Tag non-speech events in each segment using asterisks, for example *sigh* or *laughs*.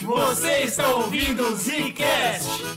Você está ouvindo o Zcast.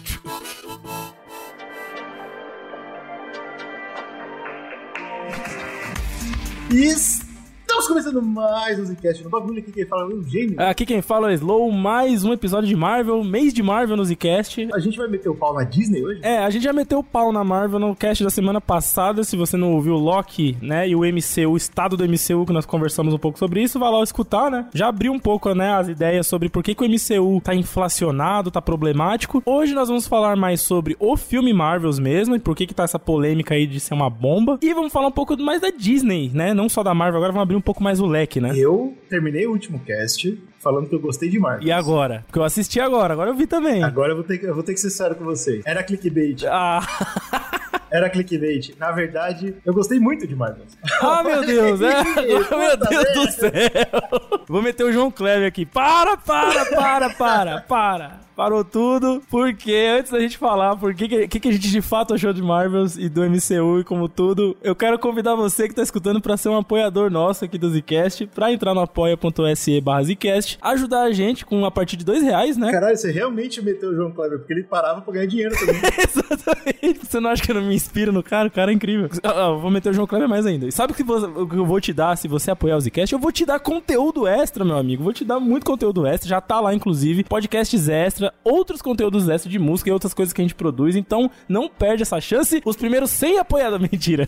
Estamos começando mais um Zcast no bagulho aqui quem fala é o Eugênio. Aqui quem fala é Slow, mais um episódio de Marvel, mês de Marvel no Zcast. A gente vai meter o pau na Disney hoje? É, a gente já meteu o pau na Marvel no cast da semana passada. Se você não ouviu o Loki, né, e o MCU, o estado do MCU, que nós conversamos um pouco sobre isso, vai lá escutar, né? Já abriu um pouco, né, as ideias sobre por que, que o MCU tá inflacionado, tá problemático. Hoje nós vamos falar mais sobre o filme Marvels mesmo, e por que que tá essa polêmica aí de ser uma bomba. E vamos falar um pouco mais da Disney, né? Não só da Marvel, agora vamos abrir um pouco mais o leque, né? Eu terminei o último cast falando que eu gostei de Marvel. E agora? Porque eu assisti agora, agora eu vi também. Agora eu vou ter que, eu vou ter que ser sério com vocês. Era clickbait. Ah. *laughs* Era clickbait. Na verdade, eu gostei muito de Marvel. Ah, meu *laughs* Deus, é? *laughs* meu Deus do céu. Vou meter o João Kleber aqui. Para, para, para, para, para. Parou tudo, porque antes da gente falar por que, que, que a gente de fato achou de Marvels e do MCU e como tudo, eu quero convidar você que tá escutando para ser um apoiador nosso aqui do Zcast, pra entrar no apoia.se barra Zcast, ajudar a gente com a partir de dois reais, né? Caralho, você realmente meteu o João Kleber, porque ele parava pra ganhar dinheiro também. *laughs* Exatamente. Você não acha que eu não me inspiro no cara? O cara é incrível. Eu vou meter o João Kleber mais ainda. E sabe o que, o que eu vou te dar se você apoiar o Zcast? Eu vou te dar conteúdo extra, meu amigo. Vou te dar muito conteúdo extra. Já tá lá, inclusive, podcasts extra, outros conteúdos extra de música e outras coisas que a gente produz. Então, não perde essa chance. Os primeiros 100 apoiados. *laughs* Mentira.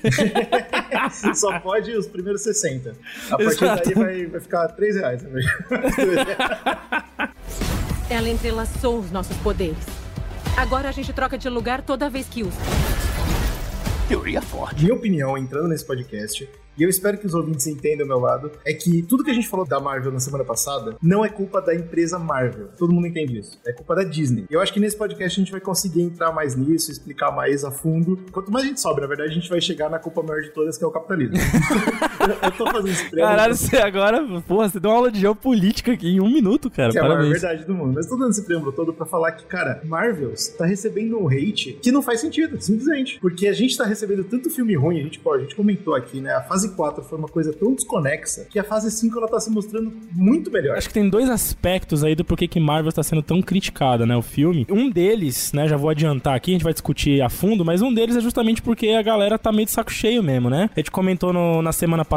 Só pode os primeiros 60. A partir Exato. daí vai, vai ficar 3 reais. *laughs* *laughs* Ela entrelaçou os nossos poderes. Agora a gente troca de lugar toda vez que usa. Teoria forte. Minha opinião, entrando nesse podcast, e eu espero que os ouvintes entendam o meu lado, é que tudo que a gente falou da Marvel na semana passada não é culpa da empresa Marvel. Todo mundo entende isso. É culpa da Disney. Eu acho que nesse podcast a gente vai conseguir entrar mais nisso, explicar mais a fundo. Quanto mais a gente sobe, na verdade, a gente vai chegar na culpa maior de todas, que é o capitalismo. *laughs* eu, tô fazendo esse prêmio. Caralho, você agora, porra, você deu uma aula de geopolítica aqui em um minuto, cara. Que Parabéns. é a maior verdade do mundo. Mas tô dando esse prêmio todo pra falar que, cara, Marvels tá recebendo um hate que não faz sentido, simplesmente. Porque a gente tá recebendo tanto filme ruim, a gente, pô, a gente comentou aqui, né? A fase 4 foi uma coisa tão desconexa que a fase 5 ela tá se mostrando muito melhor. Acho que tem dois aspectos aí do porquê que Marvel está sendo tão criticada, né? O filme. Um deles, né? Já vou adiantar aqui, a gente vai discutir a fundo, mas um deles é justamente porque a galera tá meio de saco cheio mesmo, né? A gente comentou no, na semana passada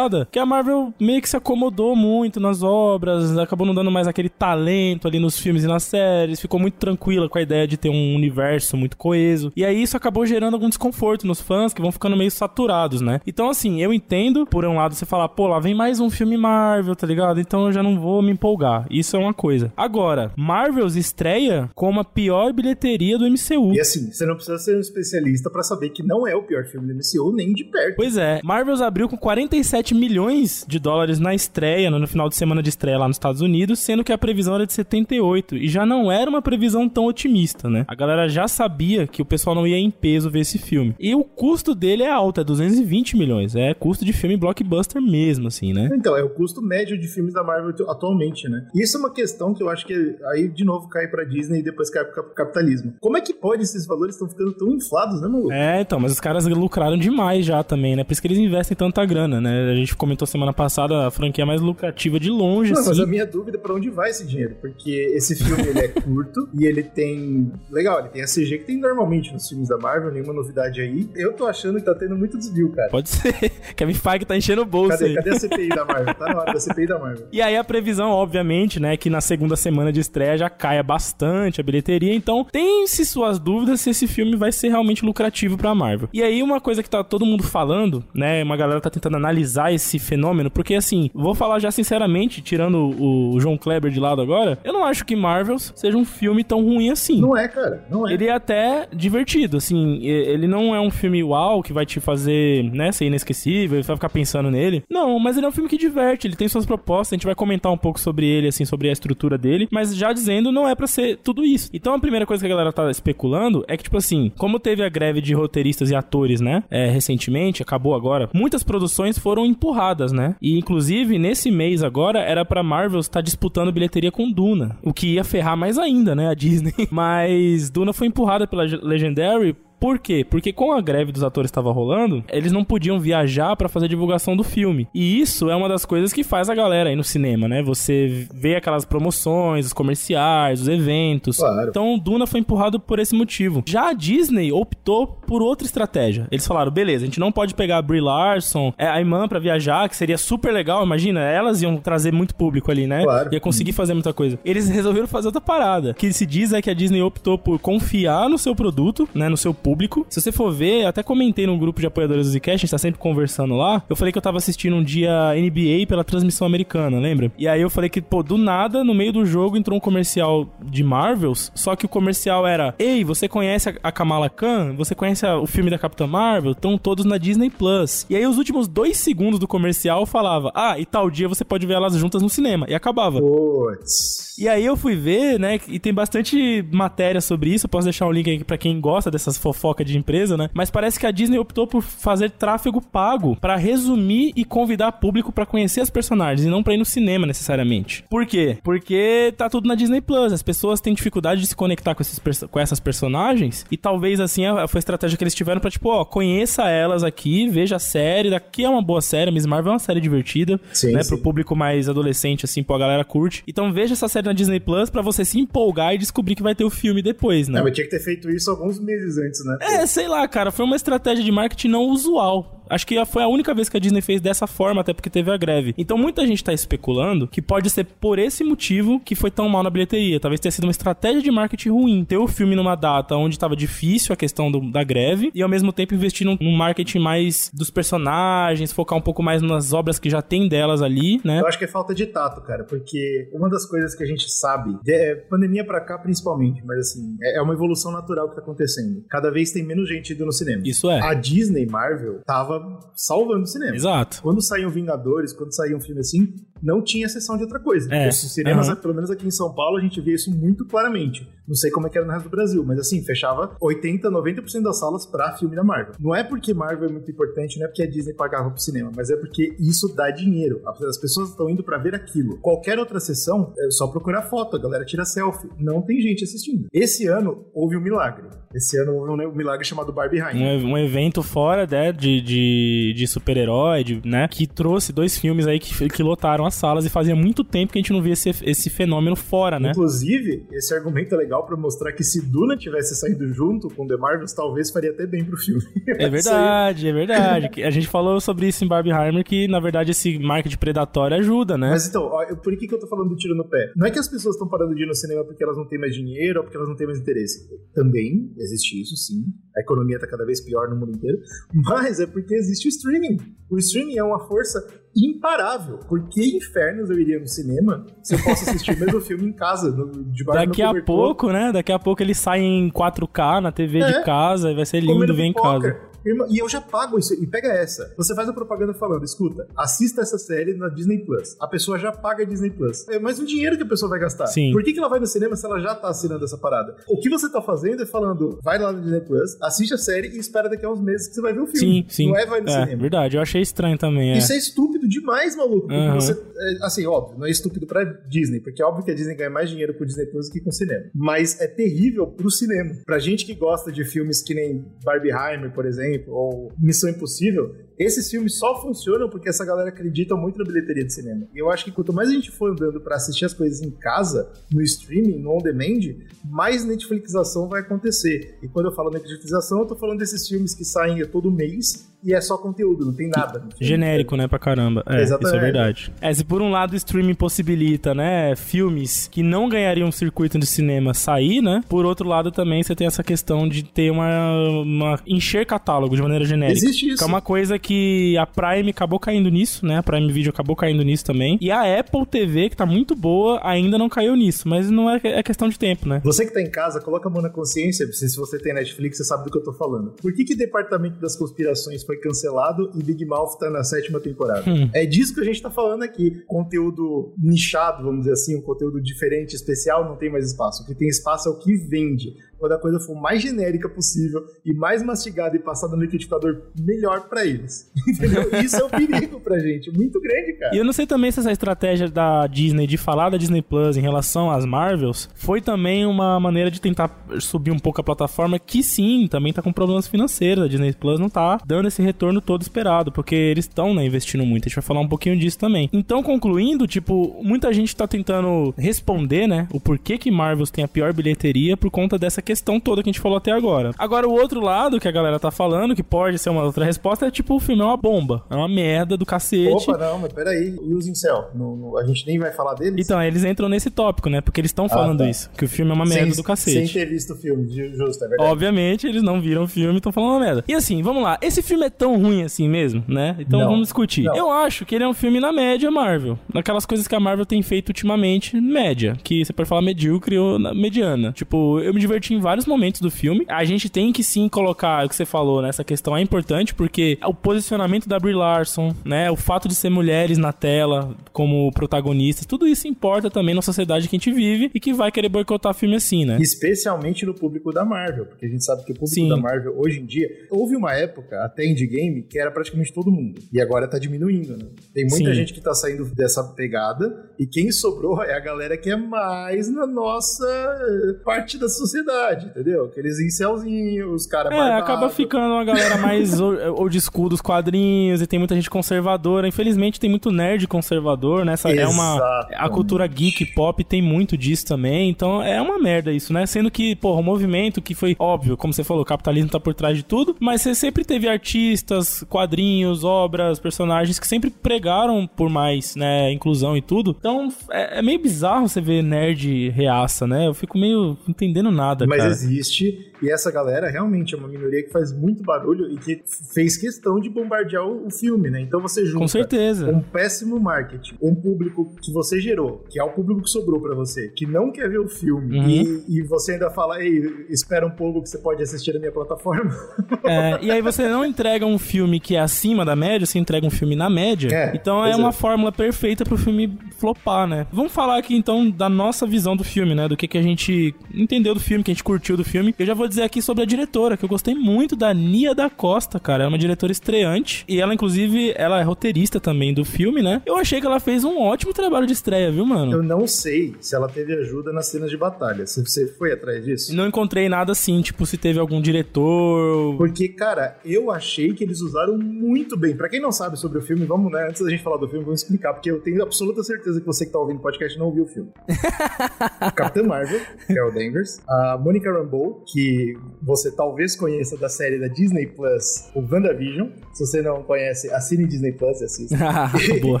que a Marvel meio que se acomodou muito nas obras, acabou não dando mais aquele talento ali nos filmes e nas séries, ficou muito tranquila com a ideia de ter um universo muito coeso. E aí isso acabou gerando algum desconforto nos fãs que vão ficando meio saturados, né? Então, assim, eu entendo, por um lado, você falar, pô, lá vem mais um filme Marvel, tá ligado? Então eu já não vou me empolgar. Isso é uma coisa. Agora, Marvels estreia como a pior bilheteria do MCU. E assim, você não precisa ser um especialista para saber que não é o pior filme do MCU, nem de perto. Pois é. Marvels abriu com 47 milhões de dólares na estreia, no final de semana de estreia lá nos Estados Unidos, sendo que a previsão era de 78. E já não era uma previsão tão otimista, né? A galera já sabia que o pessoal não ia em peso ver esse filme. E o custo dele é alto, é 220 milhões. É custo de filme blockbuster mesmo, assim, né? Então, é o custo médio de filmes da Marvel atualmente, né? E isso é uma questão que eu acho que aí de novo cai pra Disney e depois cai pro capitalismo. Como é que pode esses valores estão ficando tão inflados, né, maluco? É, então, mas os caras lucraram demais já também, né? Por isso que eles investem tanta grana, né? A gente comentou semana passada a franquia mais lucrativa de longe, Não, assim. mas a minha dúvida é pra onde vai esse dinheiro? Porque esse filme, ele é *laughs* curto e ele tem... Legal, ele tem a CG que tem normalmente nos filmes da Marvel, nenhuma novidade aí. Eu tô achando que tá tendo muito desvio, cara. Pode ser. *laughs* Kevin Feige tá enchendo o bolso cadê, aí. Cadê a CPI da Marvel? Tá na hora da CPI da Marvel. *laughs* E aí a previsão, obviamente, né, que na segunda semana de estreia já caia bastante a bilheteria, então tem-se suas dúvidas se esse filme vai ser realmente lucrativo pra Marvel. E aí uma coisa que tá todo mundo falando, né, uma galera tá tentando analisar esse fenômeno, porque assim, vou falar já sinceramente, tirando o João Kleber de lado agora, eu não acho que Marvels seja um filme tão ruim assim. Não é, cara, não é. Ele é até divertido, assim, ele não é um filme uau que vai te fazer, né, ser inesquecível, você vai ficar pensando nele. Não, mas ele é um filme que diverte, ele tem suas propostas, a gente vai comentar um pouco sobre ele, assim, sobre a estrutura dele, mas já dizendo, não é para ser tudo isso. Então a primeira coisa que a galera tá especulando é que, tipo assim, como teve a greve de roteiristas e atores, né, é, recentemente, acabou agora, muitas produções foram empurradas, né? E inclusive, nesse mês agora, era pra Marvel estar disputando bilheteria com Duna, o que ia ferrar mais ainda, né, a Disney. *laughs* Mas Duna foi empurrada pela Legendary Por quê? Porque com a greve dos atores estava rolando, eles não podiam viajar para fazer divulgação do filme. E isso é uma das coisas que faz a galera ir no cinema, né? Você vê aquelas promoções, os comerciais, os eventos. Claro. Então, Duna foi empurrado por esse motivo. Já a Disney optou por outra estratégia. Eles falaram, beleza, a gente não pode pegar a Brie Larson, é, a Iman para viajar, que seria super legal, imagina, elas iam trazer muito público ali, né? Claro. Ia conseguir fazer muita coisa. Eles resolveram fazer outra parada. O que se diz é que a Disney optou por confiar no seu produto, né, no seu público. Se você for ver, até comentei num grupo de apoiadores do Zcast, a gente tá sempre conversando lá, eu falei que eu tava assistindo um dia NBA pela transmissão americana, lembra? E aí eu falei que, pô, do nada, no meio do jogo entrou um comercial de Marvels, só que o comercial era: Ei, você conhece a Kamala Khan? Você conhece o filme da Capitã Marvel? Estão todos na Disney Plus. E aí os últimos dois segundos do comercial falava: Ah, e tal dia você pode ver elas juntas no cinema. E acabava. Puts. E aí eu fui ver, né? E tem bastante matéria sobre isso. Eu posso deixar um link aqui pra quem gosta dessas fofocas de empresa, né? Mas parece que a Disney optou por fazer tráfego pago para resumir e convidar público para conhecer as personagens e não pra ir no cinema necessariamente. Por quê? Porque tá tudo na Disney Plus. As pessoas têm dificuldade de se conectar com, esses, com essas personagens e talvez assim foi a estratégia que eles tiveram pra tipo, ó, conheça elas aqui, veja a série. Daqui é uma boa série. Miss Marvel é uma série divertida, sim, né? Sim. Pro público mais adolescente, assim, pô, a galera curte. Então veja essa série na Disney Plus para você se empolgar e descobrir que vai ter o filme depois, né? É, mas tinha que ter feito isso alguns meses antes, né? É, sei lá, cara, foi uma estratégia de marketing não usual. Acho que foi a única vez que a Disney fez dessa forma, até porque teve a greve. Então muita gente tá especulando que pode ser por esse motivo que foi tão mal na bilheteria. Talvez tenha sido uma estratégia de marketing ruim. Ter o filme numa data onde tava difícil a questão do, da greve e ao mesmo tempo investir num, num, marketing mais dos personagens, focar um pouco mais nas obras que já tem delas ali, né? Eu acho que é falta de tato, cara, porque uma das coisas que a gente sabe, é pandemia para cá principalmente, mas assim, é, é uma evolução natural que tá acontecendo. Cada vez tem menos gente indo no cinema. Isso é. A Disney, Marvel, tava salvando o cinema. Exato. Quando saíam Vingadores, quando saía um filme assim, não tinha sessão de outra coisa. É. Os cinemas, uhum. pelo menos aqui em São Paulo, a gente vê isso muito claramente. Não sei como é que era no resto do Brasil, mas assim, fechava 80, 90% das salas pra filme da Marvel. Não é porque Marvel é muito importante, não é porque a Disney pagava pro cinema, mas é porque isso dá dinheiro. As pessoas estão indo para ver aquilo. Qualquer outra sessão, é só procurar foto, a galera tira selfie. Não tem gente assistindo. Esse ano houve um milagre. Esse ano houve um milagre chamado Barbie Rainha. Um, um evento fora né, de, de, de super-herói, né? Que trouxe dois filmes aí que, que lotaram as salas e fazia muito tempo que a gente não via esse, esse fenômeno fora, né? Inclusive, esse argumento é legal para mostrar que se Duna tivesse saído junto com The Marvels, talvez faria até bem pro filme. *laughs* É verdade, é verdade. A gente falou sobre isso em Barbieheimer, que na verdade esse marketing predatório ajuda, né? Mas então, ó, por que, que eu tô falando do tiro no pé? Não é que as pessoas estão parando de ir no cinema porque elas não têm mais dinheiro ou porque elas não têm mais interesse. Também existe isso, sim. A economia tá cada vez pior no mundo inteiro. *laughs* Mas é porque existe o streaming. O streaming é uma força imparável. Por que infernos eu iria no cinema se eu posso assistir o mesmo *laughs* filme em casa, no, debaixo Daqui a pouco, né? Daqui a pouco ele sai em 4K na TV é, de casa e vai ser lindo ver em casa. E eu já pago isso. E pega essa. Você faz a propaganda falando: escuta, assista essa série na Disney Plus. A pessoa já paga a Disney Plus. É mais um dinheiro que a pessoa vai gastar. Sim. Por que, que ela vai no cinema se ela já tá assinando essa parada? O que você tá fazendo é falando: vai lá no Disney Plus, assiste a série e espera daqui a uns meses que você vai ver o filme. Sim, sim. Não é vai no é, cinema. Verdade, eu achei estranho também. É. Isso é estúpido demais, maluco. Uhum. Você, é, assim, óbvio, não é estúpido pra Disney, porque é óbvio que a Disney ganha mais dinheiro com o Disney Plus do que com o cinema. Mas é terrível pro cinema. Pra gente que gosta de filmes que nem Barbieheimer, por exemplo, ou Missão Impossível, esses filmes só funcionam porque essa galera acredita muito na bilheteria de cinema. E eu acho que quanto mais a gente for andando para assistir as coisas em casa, no streaming, no on-demand, mais Netflixização vai acontecer. E quando eu falo Netflixização, eu tô falando desses filmes que saem todo mês e é só conteúdo, não tem nada. Genérico, né, pra caramba. É, Exatamente. isso é verdade. É, se por um lado o streaming possibilita, né, filmes que não ganhariam um circuito de cinema sair, né, por outro lado também você tem essa questão de ter uma, uma encher catálogo de maneira genérica. Existe isso. Que é uma coisa que a Prime acabou caindo nisso, né, a Prime Video acabou caindo nisso também. E a Apple TV, que tá muito boa, ainda não caiu nisso, mas não é, é questão de tempo, né. Você que tá em casa, coloca a mão na consciência, se você tem Netflix, você sabe do que eu tô falando. Por que que Departamento das Conspirações foi cancelado e Big Mouth tá na sétima temporada. Hum. É disso que a gente tá falando aqui. Conteúdo nichado, vamos dizer assim, um conteúdo diferente, especial, não tem mais espaço. O que tem espaço é o que vende. Quando a coisa for mais genérica possível e mais mastigada e passada no liquidificador, melhor para eles. *laughs* Entendeu? Isso é um perigo pra gente, muito grande, cara. E eu não sei também se essa estratégia da Disney de falar da Disney Plus em relação às Marvels foi também uma maneira de tentar subir um pouco a plataforma, que sim, também tá com problemas financeiros. A Disney Plus não tá dando esse retorno todo esperado, porque eles estão né, investindo muito. A gente vai falar um pouquinho disso também. Então, concluindo, tipo, muita gente tá tentando responder, né, o porquê que Marvels tem a pior bilheteria por conta dessa questão toda que a gente falou até agora. Agora, o outro lado que a galera tá falando, que pode ser uma outra resposta, é tipo, o filme é uma bomba. É uma merda do cacete. Opa, não, mas peraí. E os Incel? No, no, a gente nem vai falar deles? Então, eles entram nesse tópico, né? Porque eles estão ah, falando ah, tá. isso. Que o filme é uma merda sem, do cacete. Sem ter visto o filme, justo, é verdade. Obviamente, eles não viram o filme e estão falando uma merda. E assim, vamos lá. Esse filme é tão ruim assim mesmo, né? Então não, vamos discutir. Não. Eu acho que ele é um filme na média Marvel. Naquelas coisas que a Marvel tem feito ultimamente, média. Que você pode falar medíocre ou mediana. Tipo, eu me diverti em vários momentos do filme. A gente tem que sim colocar o que você falou, né? Essa questão é importante porque o posicionamento da Brie Larson, né? O fato de ser mulheres na tela como protagonistas, tudo isso importa também na sociedade que a gente vive e que vai querer boicotar filme assim, né? Especialmente no público da Marvel, porque a gente sabe que o público sim. da Marvel hoje em dia, houve uma época, até indie game, que era praticamente todo mundo. E agora tá diminuindo, né? Tem muita sim. gente que tá saindo dessa pegada e quem sobrou é a galera que é mais na nossa parte da sociedade, entendeu? Aqueles incelzinhos, os caras É, acaba ficando uma galera mais *laughs* old school dos quadrinhos e tem muita gente conservadora. Infelizmente tem muito nerd conservador, né? Essa é uma a cultura geek pop tem muito disso também. Então é uma merda isso, né? Sendo que, porra, o movimento que foi óbvio, como você falou, o capitalismo tá por trás de tudo, mas você sempre teve artistas, quadrinhos, obras, personagens que sempre pregaram por mais, né, inclusão e tudo. Então é, é meio bizarro você ver nerd reaça, né? Eu fico meio entendendo nada, mas cara. Existe e essa galera realmente é uma minoria que faz muito barulho e que fez questão de bombardear o, o filme, né? Então você junta Com certeza. um péssimo marketing, um público que você gerou, que é o público que sobrou para você, que não quer ver o filme, uhum. e, e, você ainda fala, ei, espera um pouco que você pode assistir na minha plataforma. *laughs* É, e aí você não entrega um filme que é acima da média, você entrega um filme na média. É, então é uma é. fórmula perfeita pro filme flopar, né? Vamos falar aqui então da nossa visão do filme, né? Do que, que a gente entendeu do filme, que a gente curtiu do filme. Eu já vou dizer aqui sobre a diretora, que eu gostei muito da Nia da Costa, cara. Ela é uma diretora estreante. E ela, inclusive, ela é roteirista também do filme, né? Eu achei que ela fez um ótimo trabalho de estreia, viu, mano? Eu não sei se ela teve ajuda nas cenas de batalha. Se você foi atrás disso? Não encontrei nada assim, tipo, se teve algum diretor. Porque, cara, eu achei que eles usaram muito bem. Para quem não sabe sobre o filme, vamos, né? Antes da gente falar do filme, vamos explicar, porque eu tenho absoluta certeza que você que tá ouvindo o podcast não ouviu o filme. *laughs* Capitã Marvel, que é o Danvers. A Monica Rambeau, que você talvez conheça da série da Disney Plus, o WandaVision. Se você não conhece, assine Disney Plus e assista. *laughs*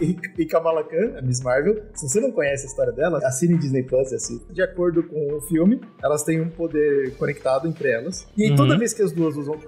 e, e, Kamala Khan, a Miss Marvel. Se você não conhece a história dela, assine Disney Plus e assista. De acordo com o filme, elas têm um poder conectado entre elas. E aí, uhum. toda vez que as duas usam,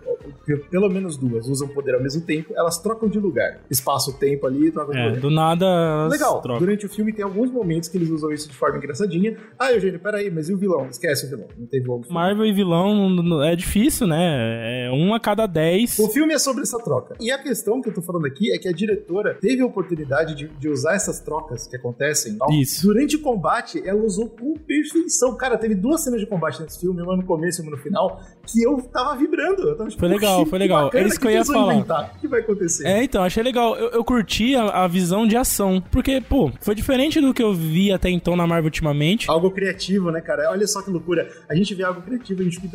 pelo menos duas, usam poder ao mesmo tempo, elas trocam de lugar. Espaço-tempo ali, trocam de é. Do nada. Legal. Trocam. Durante o filme tem alguns momentos que eles usam isso de forma engraçadinha. Ah, Eugênio, peraí, mas e o vilão? Esquece o vilão. Não tem vilão. Marvel e vilão é difícil, né? É um a cada dez. O filme é sobre essa troca. E a questão que eu tô falando aqui é que a diretora teve a oportunidade de, de usar essas trocas que acontecem. Isso. Durante o combate, ela usou com perfeição. Cara, teve duas cenas de combate nesse filme, uma no começo e uma no final, que eu tava vibrando. Eu tava, tipo, foi legal, foi legal. É isso que, que eu ia falar. O que vai acontecer? É, então, achei legal. Eu, eu curti a, a, visão de ação. Porque, pô, foi diferente do que eu vi até então na Marvel ultimamente. Algo criativo, né, cara? Olha só que loucura. A gente vê algo criativo, a gente fica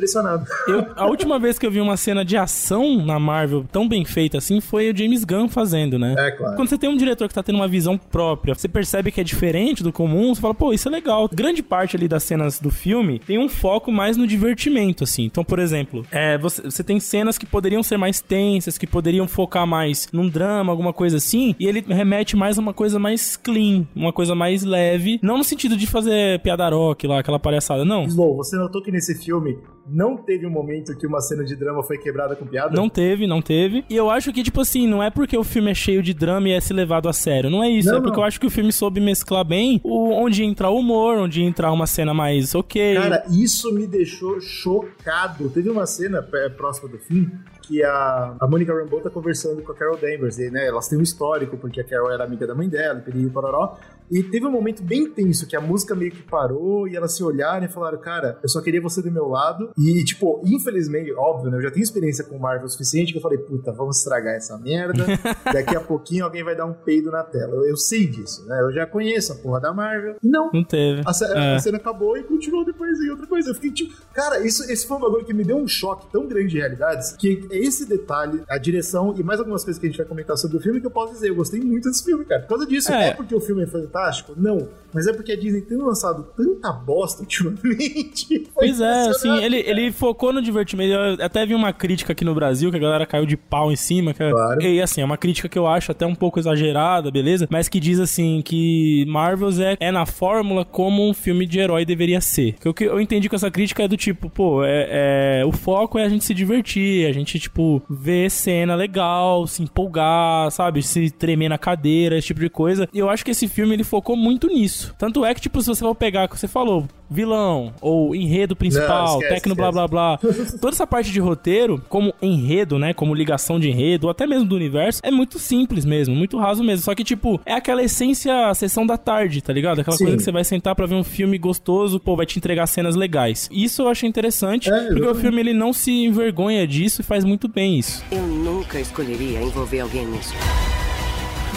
Eu, a última vez que eu vi uma cena de ação na Marvel tão bem feita assim foi o James Gunn fazendo, né? É, claro. Quando você tem um diretor que tá tendo uma visão própria, você percebe que é diferente do comum, você fala, pô, isso é legal. Grande parte ali das cenas do filme tem um foco mais no divertimento, assim. Então, por exemplo, é, você, você tem cenas que poderiam ser mais tensas, que poderiam focar mais num drama, alguma coisa assim, e ele remete mais a uma coisa mais clean, uma coisa mais leve, não no sentido de fazer piada rock lá, aquela palhaçada, não. Slow, você notou que nesse filme não teve um momento que uma cena de drama foi quebrada com piada? Não teve, não teve. E eu acho que, tipo assim, não é porque o filme é cheio de drama e é se levado a sério. Não é isso. Não, é porque não. eu acho que o filme soube mesclar bem o, onde entra o humor, onde entra uma cena mais ok. Cara, isso me deixou chocado. Teve uma cena próxima do fim que a, a Monica Rambeau tá conversando com a Carol Danvers, e, né? Elas têm um histórico, porque a Carol era amiga da mãe dela, e pororó. E teve um momento bem tenso que a música meio que parou e elas se olharam e falaram, cara, eu só queria você do meu lado. E, tipo, infelizmente, óbvio, né? Eu já tenho experiência com Marvel o suficiente que eu falei, puta, vamos estragar essa merda. *laughs* Daqui a pouquinho alguém vai dar um peido na tela. Eu, eu sei disso, né? Eu já conheço a porra da Marvel. E não. Não teve. A, é. a, cena acabou e continuou depois em outra coisa. Eu fiquei tipo, cara, isso, esse foi um bagulho que me deu um choque tão grande de realidades que é esse detalhe, a direção e mais algumas coisas que a gente vai comentar sobre o filme que eu posso dizer. Eu gostei muito desse filme, cara. Por causa disso. É, é porque o filme é fantástico fantástico? Não. Mas é porque a Disney tem lançado tanta bosta *laughs* ultimamente. Pois é, assim, ele, ele focou no divertimento. Eu até vi uma crítica aqui no Brasil que a galera caiu de pau em cima. Que, é- claro. E assim, é uma crítica que eu acho até um pouco exagerada, beleza? Mas que diz assim que Marvels é, é na fórmula como um filme de herói deveria ser. Que o que eu entendi com essa crítica é do tipo, pô, é, é, o foco é a gente se divertir, a gente, tipo, ver cena legal, se empolgar, sabe? Se tremer na cadeira, esse tipo de coisa. E eu acho que esse filme ele focou muito nisso. Tanto é que, tipo, se você for pegar, que você falou, vilão, ou enredo principal, Não, esquece, tecno, esquece. blá blá *laughs* blá. Toda essa parte de roteiro, como enredo, né? Como ligação de enredo, ou até mesmo do universo, é muito simples mesmo, muito raso mesmo. Só que, tipo, é aquela essência sessão da tarde, tá ligado? Aquela Sim. coisa que você vai sentar pra ver um filme gostoso, pô, vai te entregar cenas legais. Isso eu achei interessante, é, porque o filme ele não se envergonha disso e faz muito bem isso. Eu nunca escolheria envolver alguém nisso.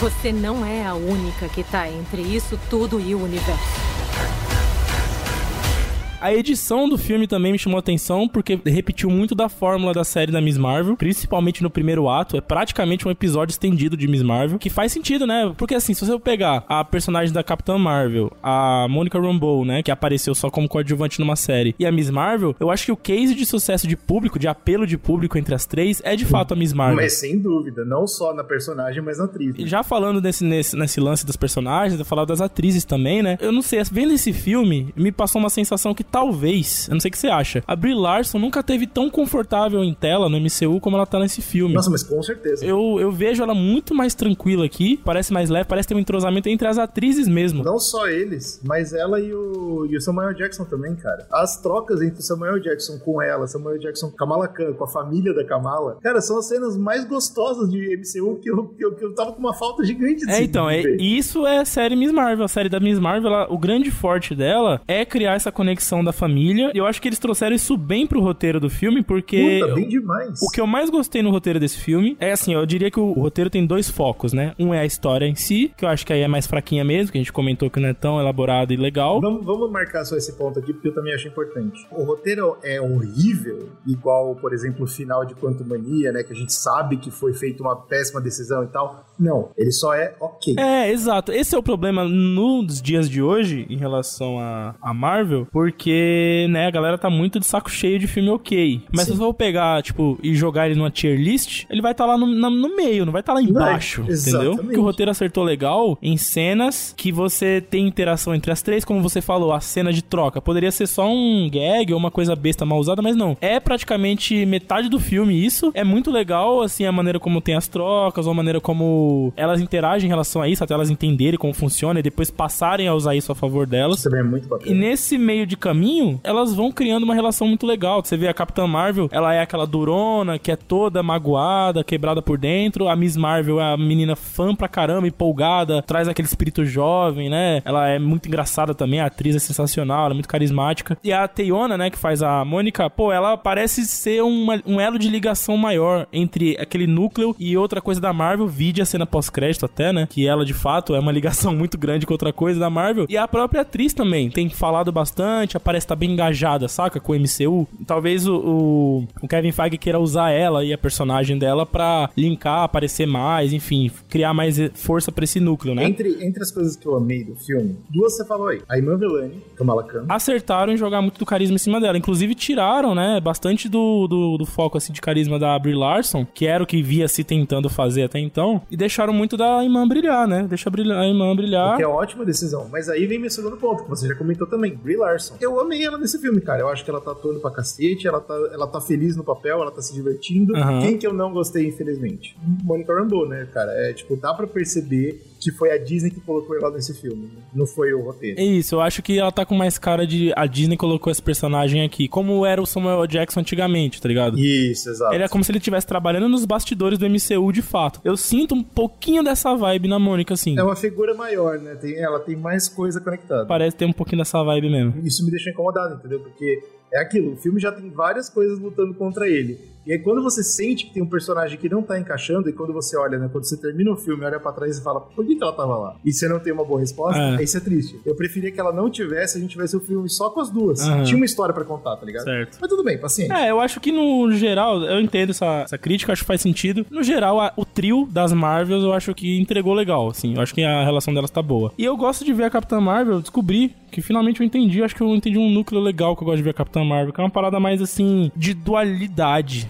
Você não é a única que tá entre isso tudo e o universo. A edição do filme também me chamou a atenção porque repetiu muito da fórmula da série da Miss Marvel, principalmente no primeiro ato. É praticamente um episódio estendido de Miss Marvel, que faz sentido, né? Porque assim, se você pegar a personagem da Capitã Marvel, a Monica Rambeau, né, que apareceu só como coadjuvante numa série, e a Miss Marvel, eu acho que o case de sucesso de público, de apelo de público entre as três, é de fato a Miss Marvel. Mas sem dúvida, não só na personagem, mas na atriz. Né? Já falando nesse, nesse, nesse lance dos personagens, eu falar das atrizes também, né? Eu não sei, vendo esse filme, me passou uma sensação que talvez, eu não sei o que você acha, a Brie Larson nunca teve tão confortável em tela no MCU como ela tá nesse filme. Nossa, mas com certeza. Eu, eu vejo ela muito mais tranquila aqui, parece mais leve, parece ter um entrosamento entre as atrizes mesmo. Não só eles, mas ela e o, e o Samuel Jackson também, cara. As trocas entre o Samuel Jackson com ela, Samuel Jackson com Kamala Khan, com a família da Kamala, cara, são as cenas mais gostosas de MCU que eu, que eu, que eu tava com uma falta gigante de É, então, é, isso é a série Miss Marvel. A série da Miss Marvel, ela, o grande forte dela é criar essa conexão da família. E eu acho que eles trouxeram isso bem pro roteiro do filme, porque. Puta, bem demais. O que eu mais gostei no roteiro desse filme é assim, eu diria que o, roteiro tem dois focos, né? Um é a história em si, que eu acho que aí é mais fraquinha mesmo, que a gente comentou que não é tão elaborado e legal. Vamos, vamos marcar só esse ponto aqui, porque eu também acho importante. O roteiro é horrível, igual, por exemplo, o final de Quanto Mania, né? Que a gente sabe que foi feita uma péssima decisão e tal. Não, ele só é ok. É, exato. Esse é o problema nos dias de hoje em relação a, a Marvel, porque, né, a galera tá muito de saco cheio de filme ok. Mas Sim. se eu for pegar, tipo, e jogar ele numa tier list, ele vai estar tá lá no, no, no, meio, não vai estar tá lá embaixo, não, entendeu? Porque o roteiro acertou legal em cenas que você tem interação entre as três, como você falou, a cena de troca. Poderia ser só um gag ou uma coisa besta mal usada, mas não. É praticamente metade do filme isso. É muito legal, assim, a maneira como tem as trocas, ou a maneira como elas interagem em relação a isso, até elas entenderem como funciona e depois passarem a usar isso a favor delas. Isso também é muito bacana. E nesse meio de caminho, elas vão criando uma relação muito legal. Você vê a Capitã Marvel, ela é aquela durona, que é toda magoada, quebrada por dentro. A Miss Marvel é a menina fã pra caramba, empolgada, traz aquele espírito jovem, né? Ela é muito engraçada também, a atriz é sensacional, ela é muito carismática. E a Teiona, né, que faz a Mônica, pô, ela parece ser uma, um elo de ligação maior entre aquele núcleo e outra coisa da Marvel, vide a cena pós-crédito até, né? Que ela, de fato, é uma *laughs* ligação muito grande com outra coisa da Marvel. E a própria atriz também tem falado bastante, parece estar tá bem engajada, saca? Com o MCU. Talvez o, o, o, Kevin Feige queira usar ela e a personagem dela pra linkar, aparecer mais, enfim, criar mais força pra esse núcleo, né? Entre, entre as coisas que eu amei do filme, duas você falou aí. A Iman Velani, Kamala Khan. Acertaram em jogar muito do carisma em cima dela. Inclusive tiraram, né, bastante do, do, do foco, assim, de carisma da Brie Larson, que era o que via se tentando fazer até então, e deixaram muito da Imã brilhar, né? Deixa brilhar, a Imã brilhar. Que é ótima decisão. Mas aí vem meu segundo ponto, que você já comentou também, Brie Larson. Eu amei ela nesse filme, cara. Eu acho que ela tá atuando pra cacete, ela tá, ela tá feliz no papel, ela tá se divertindo. Uhum. Quem que eu não gostei, infelizmente? Monica Rambeau, né, cara? É, tipo, dá pra perceber que foi a Disney que colocou ela nesse filme, né? não foi o roteiro. É isso, eu acho que ela tá com mais cara de. A Disney colocou esse personagem aqui, como era o Samuel Jackson antigamente, tá ligado? Isso, exato. Ele é como se ele estivesse trabalhando nos bastidores do MCU de fato. Eu sinto um pouquinho dessa vibe na Mônica, assim. É uma figura maior, né? Tem, ela tem mais coisa conectada. Parece ter um pouquinho dessa vibe mesmo. Isso me deixa incomodado, entendeu? Porque é aquilo, o filme já tem várias coisas lutando contra ele. E aí quando você sente que tem um personagem que não tá encaixando, e quando você olha, né, quando você termina o filme, olha para trás e fala, por que, que ela tava lá? E você não tem uma boa resposta, é. isso é triste. Eu preferia que ela não tivesse, a gente tivesse o filme só com as duas. Uhum. Tinha uma história para contar, tá ligado? Certo. Mas tudo bem, paciência. É, eu acho que no geral, eu entendo essa, essa crítica, acho que faz sentido. No geral, a, o trio das Marvels eu acho que entregou legal, assim. Eu acho que a relação delas tá boa. E eu gosto de ver a Capitã Marvel, descobri que finalmente eu entendi, acho que eu entendi um núcleo legal que eu gosto de ver a Capitã Marvel, que é uma parada mais assim, de dualidade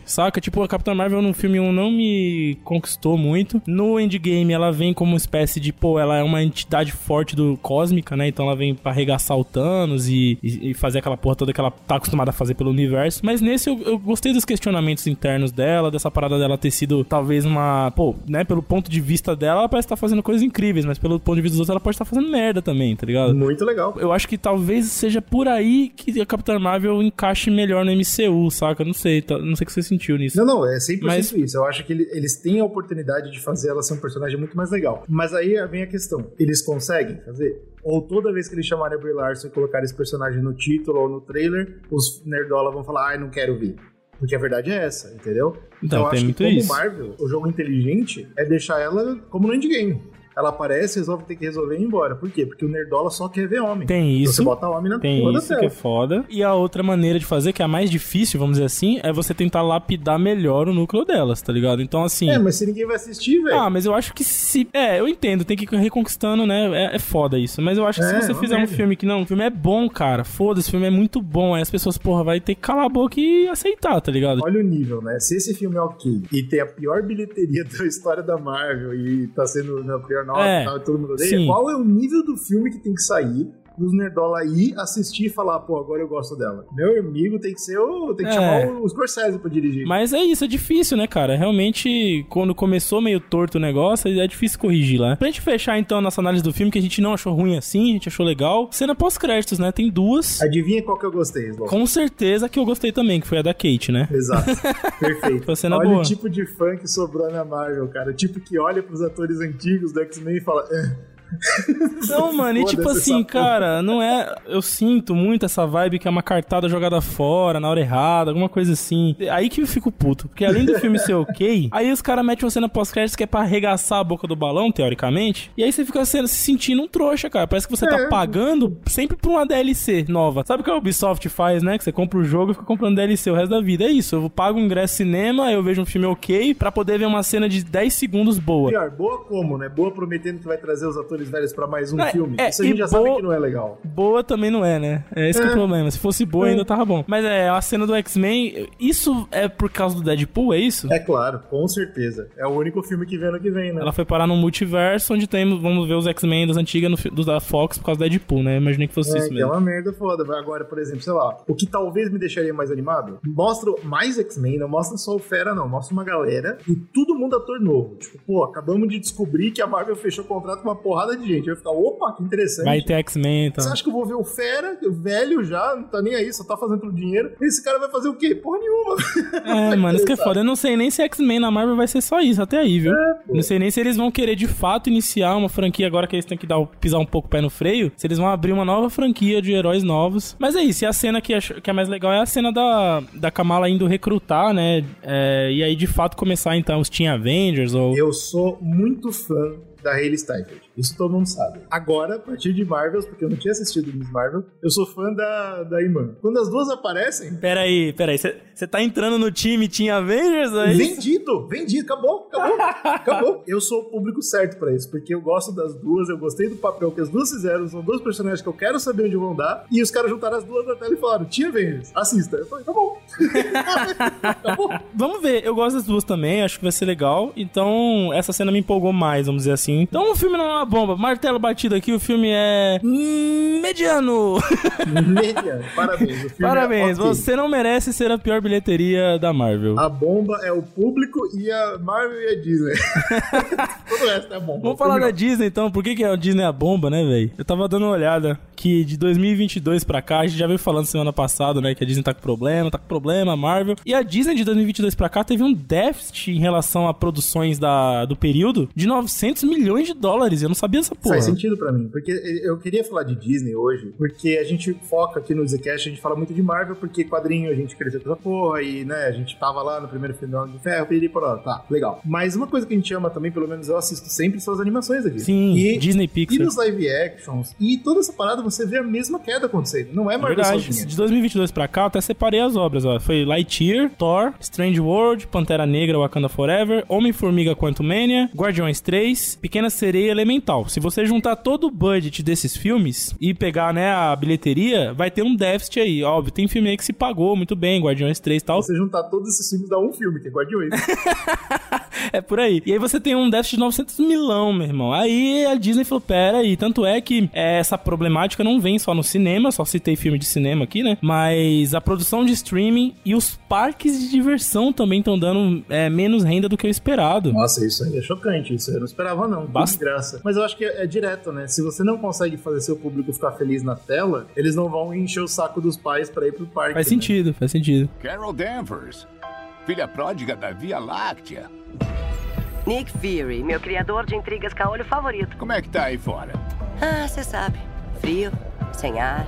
Saca? Tipo, a Capitã Marvel no filme 1 não me conquistou muito. No Endgame, ela vem como uma espécie de, pô, ela é uma entidade forte do cósmica, né? Então ela vem pra arregaçar o Thanos e, e, e, fazer aquela porra toda que ela tá acostumada a fazer pelo universo. Mas nesse eu, eu, gostei dos questionamentos internos dela, dessa parada dela ter sido talvez uma. Pô, né? Pelo ponto de vista dela, ela parece estar tá fazendo coisas incríveis, mas pelo ponto de vista dos outros, ela pode estar tá fazendo merda também, tá ligado? Muito legal. Eu acho que talvez seja por aí que a Capitã Marvel encaixe melhor no MCU, saca? Não sei, tá, não sei o que você sentiu nisso. Não, não, é 100% Mas... isso. Eu acho que ele, eles têm a oportunidade de fazer ela ser um personagem muito mais legal. Mas aí vem a questão: eles conseguem fazer? Ou toda vez que eles chamarem a Brie Larson e colocar esse personagem no título ou no trailer, os nerdola vão falar, ai, não quero ver. Porque a verdade é essa, entendeu? Então, então eu acho que como isso. Marvel, o jogo inteligente é deixar ela como no endgame ela aparece, resolve ter que resolver e ir embora. Por quê? Porque o Nerdola só quer ver homem. Tem isso. Então você bota homem na Tem isso que é foda. E a outra maneira de fazer, que é a mais difícil, vamos dizer assim, é você tentar lapidar melhor o núcleo delas, tá ligado? Então, assim. É, mas se ninguém vai assistir, velho. Ah, mas eu acho que se. É, eu entendo, tem que ir reconquistando, né? É, é foda isso. Mas eu acho que é, se você fizer um filme que não, o filme é bom, cara. Foda-se, o filme é muito bom. Aí as pessoas, porra, vai ter que calar a boca e aceitar, tá ligado? Olha o nível, né? Se esse filme é ok e tem a pior bilheteria *laughs* da história da Marvel e tá sendo na pior nota é. e tal, e todo mundo odeia, Sim. qual é o nível do filme que tem que sair os nerdola ir assistir e falar, pô, agora eu gosto dela. Meu amigo tem que ser o. tem que é. chamar o Scorsese pra dirigir. Mas é isso, é difícil, né, cara? Realmente, quando começou meio torto o negócio, é difícil corrigir lá. Pra gente fechar então a nossa análise do filme, que a gente não achou ruim assim, a gente achou legal. Cena pós-créditos, né? Tem duas. Adivinha qual que eu gostei, Slow? Com certeza que eu gostei também, que foi a da Kate, né? Exato. *laughs* Perfeito. foi cena olha boa. o tipo de fã que sobrou na Marvel, cara. O tipo que olha pros atores antigos do X-Men e fala. Eh *laughs* não, mano, e tipo assim, cara, não é. Eu sinto muito essa vibe que é uma cartada jogada fora, na hora errada, alguma coisa assim. Aí que eu fico puto. Porque além do filme ser ok, *laughs* aí os caras metem você na pós-créditos que é pra arregaçar a boca do balão, teoricamente. E aí você fica sendo, se sentindo um trouxa, cara. Parece que você tá é. tá pagando sempre pra uma DLC nova. Sabe o que a Ubisoft faz, né? Que você compra o jogo e fica comprando DLC o resto da vida. É isso. Eu pago um ingresso cinema, eu vejo um filme ok, pra poder ver uma cena de 10 segundos boa. Pior, boa como, né? Boa prometendo que vai trazer os atores atores velhos pra mais um é, filme. É, Isso a gente já boa, sabe que não é legal. Boa também não é, né? É esse é. que é o problema. Se fosse boa, é. ainda tava bom. Mas é, a cena do X-Men, isso é por causa do Deadpool, é isso? É claro, com certeza. É o único filme que vem ano que vem, né? Ela foi parar no multiverso, onde temos, vamos ver os X-Men das antigas, no, do, da Fox, por causa do Deadpool, né? Imaginei que fosse é, isso que mesmo. É uma merda foda. Agora, por exemplo, sei lá, o que talvez me deixaria mais animado, mostra mais X-Men, não mostra só o Fera, não. Mostra uma galera e todo mundo ator novo. Tipo, pô, acabamos de descobrir que a Marvel fechou contrato com uma porrada de gente. Ia ficar, opa, que interessante. Vai ter X-Men, então. Você acha que eu vou ver o Fera, o velho já, não tá nem aí, só tá fazendo pelo dinheiro. Esse cara vai fazer o quê? Porra nenhuma. É, *laughs* mano, isso que é foda. Eu não sei nem se X-Men na Marvel vai ser só isso, até aí, viu? É, não sei nem se eles vão querer de fato iniciar uma franquia agora que eles têm que dar, pisar um pouco o pé no freio. Se eles vão abrir uma nova franquia de heróis novos. Mas é isso, e a cena que, que é mais legal é a cena da, da Kamala indo recrutar, né? É, e aí de fato começar então os Team Avengers ou. Eu sou muito fã da Hayley Steinfeld. Isso todo mundo sabe. Agora, a partir de Marvels, porque eu não tinha assistido Miss Marvel, eu sou fã da, da irmã. Quando as duas aparecem. Peraí, peraí. Você tá entrando no time Team Avengers aí? Vendido, vendido. Acabou, acabou. acabou. *laughs* Eu sou o público certo pra isso, porque eu gosto das duas, eu gostei do papel que as duas fizeram, são dois personagens que eu quero saber onde vão dar, e os caras juntaram as duas na tela e falaram: Team Avengers, assista. Eu falei: tá bom. *laughs* tá bom. Vamos ver, eu gosto das duas também, acho que vai ser legal. Então, essa cena me empolgou mais, vamos dizer assim. Então, o filme não uma bomba. Martelo batido aqui, o filme é. mediano. mediano, parabéns. parabéns, é okay. você não merece ser a pior bilheteria da Marvel. A bomba é o público e a Marvel e a Disney. *laughs* Todo o resto é bomba. Vamos falar da Disney então. Por que, que a Disney é a bomba, né, velho? Eu tava dando uma olhada que de 2022 pra cá, a gente já veio falando semana passada, né, que a Disney tá com problema, tá com problema, a Marvel. E a Disney de 2022 pra cá teve um déficit em relação a produções da, do período de 900 milhões de dólares. Eu não sabia essa porra. Faz sentido pra mim, porque eu queria falar de Disney hoje, porque a gente foca aqui no Zcast, a gente fala muito de Marvel, porque quadrinho a gente cresceu com essa porra e, né, a gente tava lá no primeiro do de Ferro, e por lá, tá, legal. Mas uma coisa que a gente ama também, pelo menos eu assisto sempre, são as animações da Disney. Sim, e, Disney Pixar. E nos live actions, e toda essa parada você vê a mesma queda acontecendo. Não é Marvel Verdade. sozinha. De 2022 pra cá, eu até separei as obras, ó. Foi Lightyear, Thor, Strange World, Pantera Negra, Wakanda Forever, Homem-Formiga Quantumania, Guardiões 3, Pequena Sereia Elemental. Se você juntar todo o budget desses filmes e pegar, né, a bilheteria, vai ter um déficit aí. Óbvio, tem filme aí que se pagou muito bem, Guardiões 3 e tal. Se você juntar todos esses filmes, dá um filme, que é Guardiões. *laughs* é por aí. E aí você tem um déficit de 900 milhão, meu irmão. Aí a Disney falou, pera aí. Tanto é que é, essa problemática não vem só no cinema, só citei filme de cinema aqui, né? Mas a produção de streaming e os parques de diversão também estão dando é, menos renda do que o esperado. Nossa, isso aí é chocante. Isso eu não esperava, não. Basta graça. Mas eu acho que é, é, direto, né? Se você não consegue fazer seu público ficar feliz na tela, eles não vão encher o saco dos pais para ir pro parque. Faz né? sentido, faz sentido. Carol Danvers, filha pródiga da Via Láctea. Nick Fury, meu criador de intrigas caolho favorito. Como é que tá aí fora? Ah, você sabe. Frio, sem ar,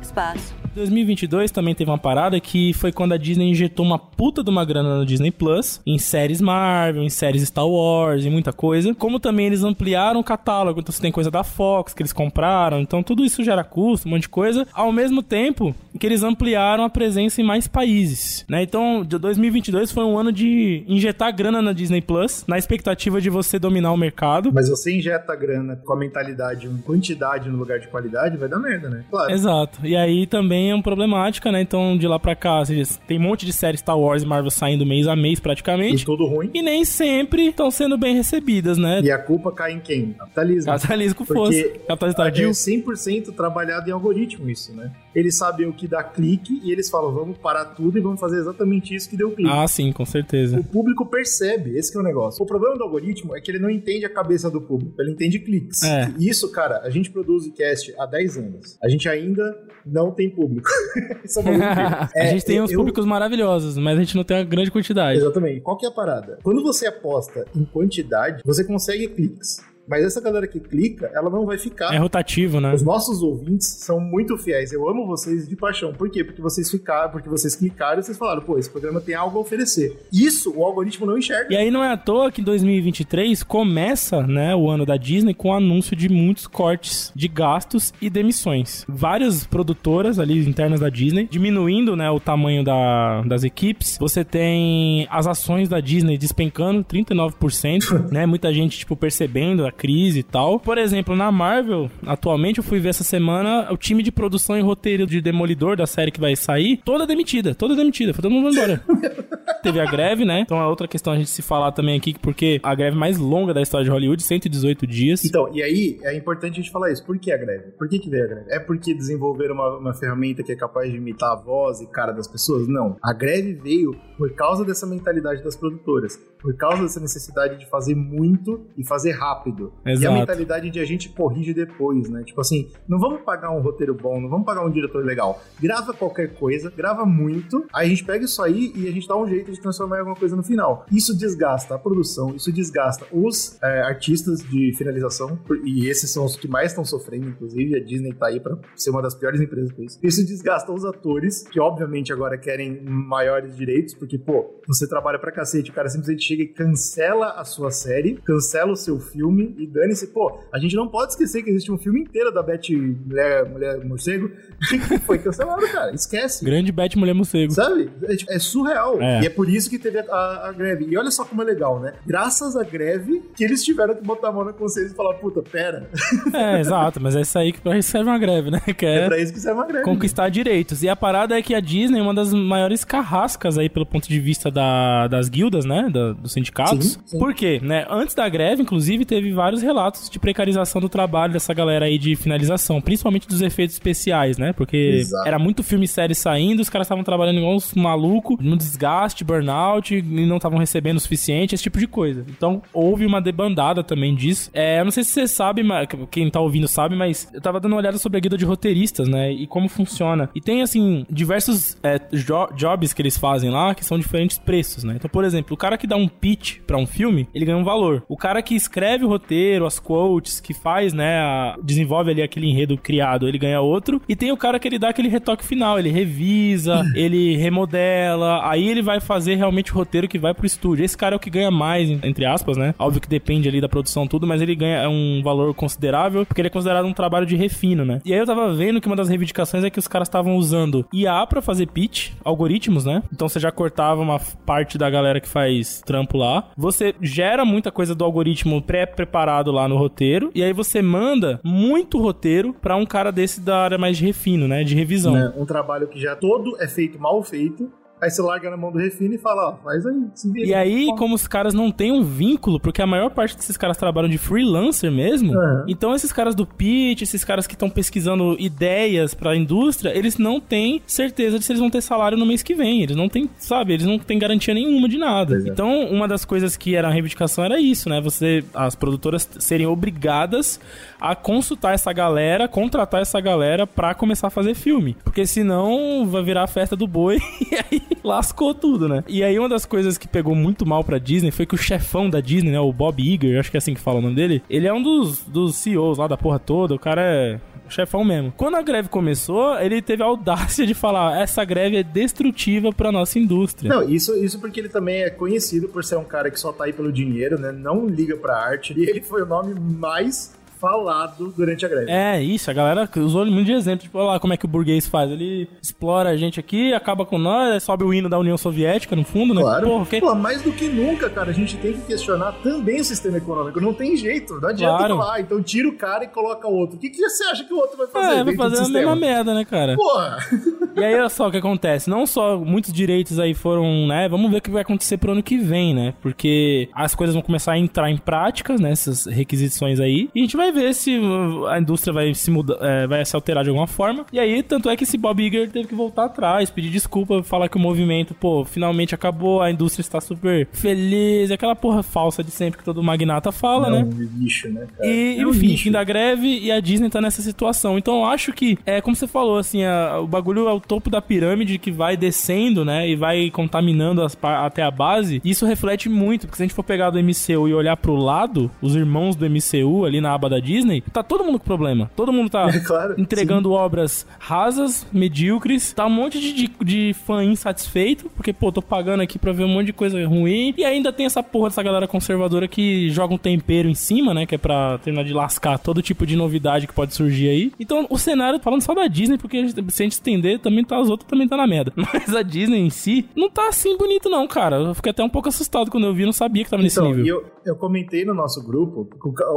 espaço. 2022 também teve uma parada que foi quando a Disney injetou uma puta de uma grana no Disney Plus, em séries Marvel, em séries Star Wars e muita coisa. Como também eles ampliaram o catálogo, então você tem coisa da Fox que eles compraram, então tudo isso gera custo, um monte de coisa. Ao mesmo tempo que eles ampliaram a presença em mais países, né? Então, de 2022 foi um ano de injetar grana na Disney Plus, na expectativa de você dominar o mercado. Mas você injeta grana com a mentalidade em quantidade no lugar de qualidade, vai dar merda, né? Claro. Exato. E aí também é uma problemática, né? Então, de lá pra cá, tem um monte de séries Star Wars e Marvel saindo mês a mês praticamente. E tudo ruim. E nem sempre estão sendo bem recebidas, né? E a culpa cai em quem? Capitalismo. Capitalismo força. Capitalismo tardio. É 100% trabalhado em algoritmo isso, né? Eles sabem o que dá clique e eles falam, vamos parar tudo e vamos fazer exatamente isso que deu clique. Ah, sim, com certeza. O público percebe, esse é o negócio. O problema do algoritmo é que ele não entende a cabeça do público, ele entende cliques. É. E isso, cara, a gente produz o cast há 10 anos. A gente ainda não tem público. *laughs* é, a gente tem uns eu... públicos maravilhosos, mas a gente não tem uma grande quantidade. Exatamente. Qual que é a parada? Quando você aposta em quantidade, você consegue cliques. Mas essa galera que clica, ela não vai ficar. É rotativo, né? Os nossos ouvintes são muito fiéis. Eu amo vocês de paixão. Por quê? Porque vocês ficaram, porque vocês clicaram e vocês falaram, pô, esse programa tem algo a oferecer. Isso o algoritmo não enxerga. E aí não é à toa que em 2023 começa, né, o ano da Disney com o anúncio de muitos cortes de gastos e demissões. Várias produtoras ali internas da Disney diminuindo, né, o tamanho da, das equipes. Você tem as ações da Disney despencando 39%, *laughs* né? Muita gente tipo percebendo a crise e tal. Por exemplo, na Marvel, atualmente eu fui ver essa semana o time de produção e roteiro de Demolidor da série que vai sair, toda demitida, toda demitida, foi todo mundo embora. *laughs* Teve a greve, né? Então é outra questão a gente se falar também aqui, porque a greve mais longa da história de Hollywood, 118 dias. Então, e aí é importante a gente falar isso. Por que a greve? Por que, que veio a greve? É porque desenvolveram uma, uma ferramenta que é capaz de imitar a voz e cara das pessoas? Não. A greve veio por causa dessa mentalidade das produtoras, por causa dessa necessidade de fazer muito e fazer rápido. Exato. E a mentalidade de a gente corrige depois, né? Tipo assim, não vamos pagar um roteiro bom, não vamos pagar um diretor legal. Grava qualquer coisa, grava muito, aí a gente pega isso aí e a gente dá um jeito de transformar em alguma coisa no final. Isso desgasta a produção, isso desgasta os é, artistas de finalização, e esses são os que mais estão sofrendo, inclusive. A Disney tá aí pra ser uma das piores empresas com isso. Isso desgasta os atores, que obviamente agora querem maiores direitos, porque, pô, você trabalha pra cacete, o cara simplesmente chega e cancela a sua série, cancela o seu filme e dane-se. Pô, a gente não pode esquecer que existe um filme inteiro da Beth Mulher, Mulher Morcego *laughs* que foi cancelado, cara. Esquece. Grande Beth Mulher Morcego. Sabe? É, tipo, é surreal. É. E é por por isso que teve a, a, a, greve. E olha só como é legal, né? Graças à greve que eles tiveram que botar a mão na consciência e falar, puta, pera. É, *laughs* exato, mas é isso aí que pra isso serve uma greve, né? Que é, é pra isso que serve uma greve. Conquistar né? direitos. E a parada é que a Disney é uma das maiores carrascas aí pelo ponto de vista da, das guildas, né? Da, dos sindicatos. Sim, sim. Por quê? Né? Antes da greve, inclusive, teve vários relatos de precarização do trabalho dessa galera aí de finalização, principalmente dos efeitos especiais, né? Porque Exato. era muito filme e série saindo, os caras estavam trabalhando igual uns malucos, no desgaste, burnout, e não estavam recebendo o suficiente, esse tipo de coisa. Então, houve uma debandada também disso. É, eu não sei se você sabe, quem tá ouvindo sabe, mas eu tava dando uma olhada sobre a guida de roteiristas, né? E como funciona. E tem, assim, diversos é, jo jobs que eles fazem lá que são diferentes preços, né? Então, por exemplo, o cara que dá um pitch para um filme, ele ganha um valor. O cara que escreve o roteiro, as quotes, que faz, né, a, desenvolve ali aquele enredo criado, ele ganha outro. E tem o cara que ele dá aquele retoque final, ele revisa, *laughs* ele remodela, aí ele vai fazer realmente o roteiro que vai pro estúdio. Esse cara é o que ganha mais, entre aspas, né? Óbvio que depende ali da produção tudo, mas ele ganha um valor considerável, porque ele é considerado um trabalho de refino, né? E aí eu tava vendo que uma das reivindicações é que os caras estavam usando IA para fazer pitch, algoritmos, né? Então você já cortava uma parte da galera que faz trampo lá. Você gera muita coisa do algoritmo pré-preparado lá no roteiro, e aí você manda muito roteiro para um cara desse da área mais de refino, né? De revisão. É, um trabalho que já todo é feito mal feito Aí você larga na mão do refino e fala, ó, faz aí, se vira. E aí, como os caras não têm um vínculo, porque a maior parte desses caras trabalham de freelancer mesmo, uhum. então esses caras do pitch, esses caras que estão pesquisando ideias pra indústria, eles não têm certeza de se eles vão ter salário no mês que vem. Eles não têm, sabe, eles não têm garantia nenhuma de nada. É. Então, uma das coisas que era a reivindicação era isso, né? Você, as produtoras serem obrigadas a consultar essa galera, contratar essa galera pra começar a fazer filme. Porque senão vai virar a festa do boi *laughs* e aí *laughs* lascou tudo, né? E aí uma das coisas que pegou muito mal pra Disney foi que o chefão da Disney, né, o Bob Iger, acho que é assim que fala o nome dele, ele é um dos, dos CEOs lá da porra toda, o cara é chefão mesmo. Quando a greve começou, ele teve a audácia de falar: essa greve é destrutiva pra nossa indústria. Não, isso, isso porque ele também é conhecido por ser um cara que só tá aí pelo dinheiro, né? Não liga pra arte. E ele foi o nome mais falado durante a greve. É, isso, a galera usou muito de exemplo. Tipo, olha lá como é que o burguês faz. Ele explora a gente aqui, acaba com nós, sobe o hino da União Soviética no fundo, né? Claro. Porra, okay. Pô, mais do que nunca, cara, a gente tem que questionar também o sistema econômico. Não tem jeito, não adianta claro. falar, então tira o cara e coloca outro. O que, que você acha que o outro vai fazer? É, vai fazer a mesma merda, né, cara? Porra! E aí, olha só o que acontece. Não só muitos direitos aí foram, né? Vamos ver o que vai acontecer pro ano que vem, né? Porque as coisas vão começar a entrar em práticas, né? Essas requisições aí. E a gente vai ver se a indústria vai se mudar, é, vai se alterar de alguma forma. E aí, tanto é que esse Bob Iger teve que voltar atrás, pedir desculpa, falar que o movimento, pô, finalmente acabou, a indústria está super feliz, aquela porra falsa de sempre que todo magnata fala, Não, né? Um lixo, né, cara? E, é um enfim, lixo. fim da greve e a Disney tá nessa situação. Então eu acho que, é como você falou, assim, a, o bagulho é o topo da pirâmide que vai descendo, né? E vai contaminando as, até a base. Isso reflete muito, porque se a gente for pegar do MCU e olhar pro lado, os irmãos do MCU ali na aba da Disney, tá todo mundo com problema. Todo mundo tá *laughs* é, claro, entregando sim. obras rasas, medíocres. Tá um monte de, de, de, fã insatisfeito, porque, pô, tô pagando aqui pra ver um monte de coisa ruim. E ainda tem essa porra dessa galera conservadora que joga um tempero em cima, né? Que é pra terminar de lascar todo tipo de novidade que pode surgir aí. Então, o cenário, falando só da Disney, porque se a gente estender, também tá, as outras também tá na merda. *laughs* Mas a Disney em si não tá assim bonito, não, cara. Eu fiquei até um pouco assustado quando eu vi, não sabia que tava nesse então, nível. Eu, eu comentei no nosso grupo,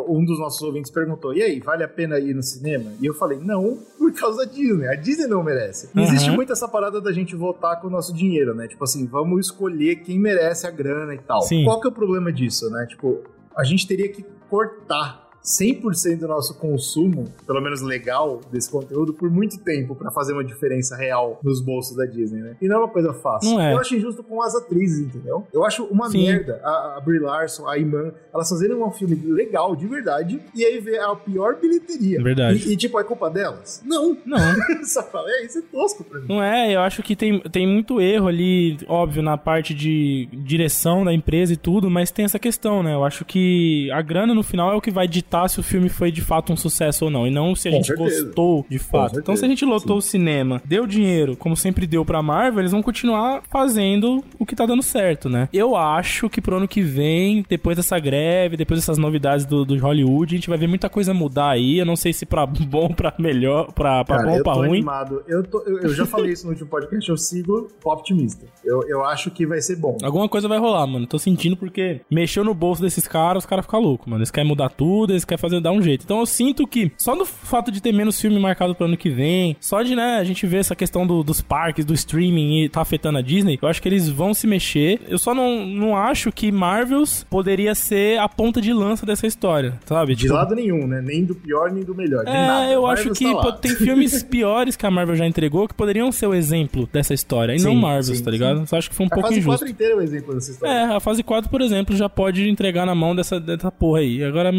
um dos nossos ouvintes perguntou: e aí, vale a pena ir no cinema? E eu falei: não, por causa da Disney. A Disney não merece. Uhum. Existe muito essa parada da gente votar com o nosso dinheiro, né? Tipo assim, vamos escolher quem merece a grana e tal. Sim. Qual que é o problema disso, né? Tipo, a gente teria que cortar 100% do nosso consumo, pelo menos legal, desse conteúdo por muito tempo para fazer uma diferença real nos bolsos da Disney, né? E não é uma coisa fácil. Não é. Eu acho injusto com as atrizes, entendeu? Eu acho uma Sim. merda a, a Brie Larson, a Iman, elas fazerem um filme legal, de verdade, e aí ver a pior bilheteria. Verdade. E, e tipo, é culpa delas? Não. Não. *laughs* Só falei, é, isso é tosco pra mim. Não é, eu acho que tem, tem muito erro ali, óbvio, na parte de direção da empresa e tudo, mas tem essa questão, né? Eu acho que a grana no final é o que vai ditar se o filme foi de fato um sucesso ou não, e não se a Com gente certeza. gostou de fato. Então, se a gente lotou o cinema, deu dinheiro, como sempre deu pra Marvel, eles vão continuar fazendo o que tá dando certo, né? Eu acho que pro ano que vem, depois dessa greve, depois dessas novidades do, do Hollywood, a gente vai ver muita coisa mudar aí. Eu não sei se pra *laughs* bom, pra melhor, pra, pra Cara, bom pra ruim. animado. Eu, tô- eu- eu já falei isso no último podcast, eu sigo optimista. Eu, eu acho que vai ser bom. Alguma coisa vai rolar, mano. Tô sentindo porque mexeu no bolso desses caras, os caras ficam loucos, mano. Eles querem mudar tudo, eles querem fazer dar um jeito. Então eu sinto que só no fato de ter menos filme marcado pro ano que vem, só de, né, a gente ver essa questão do- dos parques, do streaming e tá afetando a Disney, eu acho que eles vão se mexer. Eu só não, não acho que Marvels poderia ser a ponta de lança dessa história, sabe? De lado nenhum, né? Nem do pior, nem do melhor. É, nada. eu Marvel acho que tá tem filmes *laughs* piores que a Marvel já entregou que poderiam ser o exemplo dessa história. E não Sim, Marvels, sim, tá ligado? Só acho que foi um A pouco fase injusto. 4 inteira é o exemplo dessa história. É, a fase 4, por exemplo, já pode entregar na mão dessa, dessa porra aí. Agora,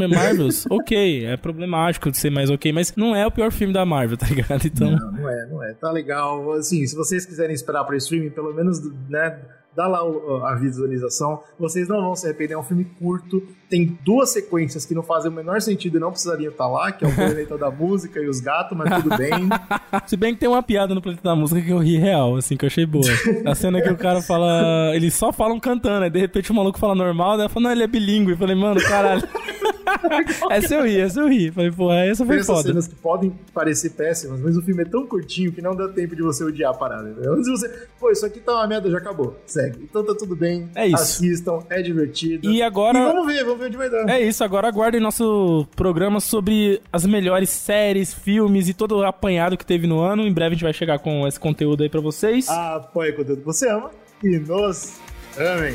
Marvels, ok, é problemático de ser mais ok, mas não é o pior filme da Marvel, tá ligado? Então, Não, não é, não é. Tá legal. Assim, se vocês quiserem esperar pra streaming, pelo menos, né? Dá lá a visualização. Vocês não vão se arrepender. É um filme curto. Tem duas sequências que não fazem o menor sentido e não precisariam estar lá, que é o planeta da música e os gatos, mas tudo bem. *laughs* se bem que tem uma piada no Planeta da Música que eu ri real, assim, que eu achei boa. A cena que o cara fala. Eles só falam cantando, aí de repente o maluco fala normal, daí ela fala, não, ele é bilíngue. Eu falei, mano, caralho. Essa eu ri, essa eu ri. Falei, pô, essa Tem foi essas foda. cenas que podem parecer péssimas, mas o filme é tão curtinho que não dá tempo de você odiar a parada. entendeu? Antes de você, pô, isso aqui tá uma merda, já acabou. Segue. Então tá tudo bem. É isso. Assistam, é divertido. E agora- E vamos ver, vamos ver onde vai dar. É isso, agora aguardem nosso programa sobre as melhores séries, filmes e todo o apanhado que teve no ano. Em breve a gente vai chegar com esse conteúdo aí pra vocês. Apoie o conteúdo que você ama e nos amem.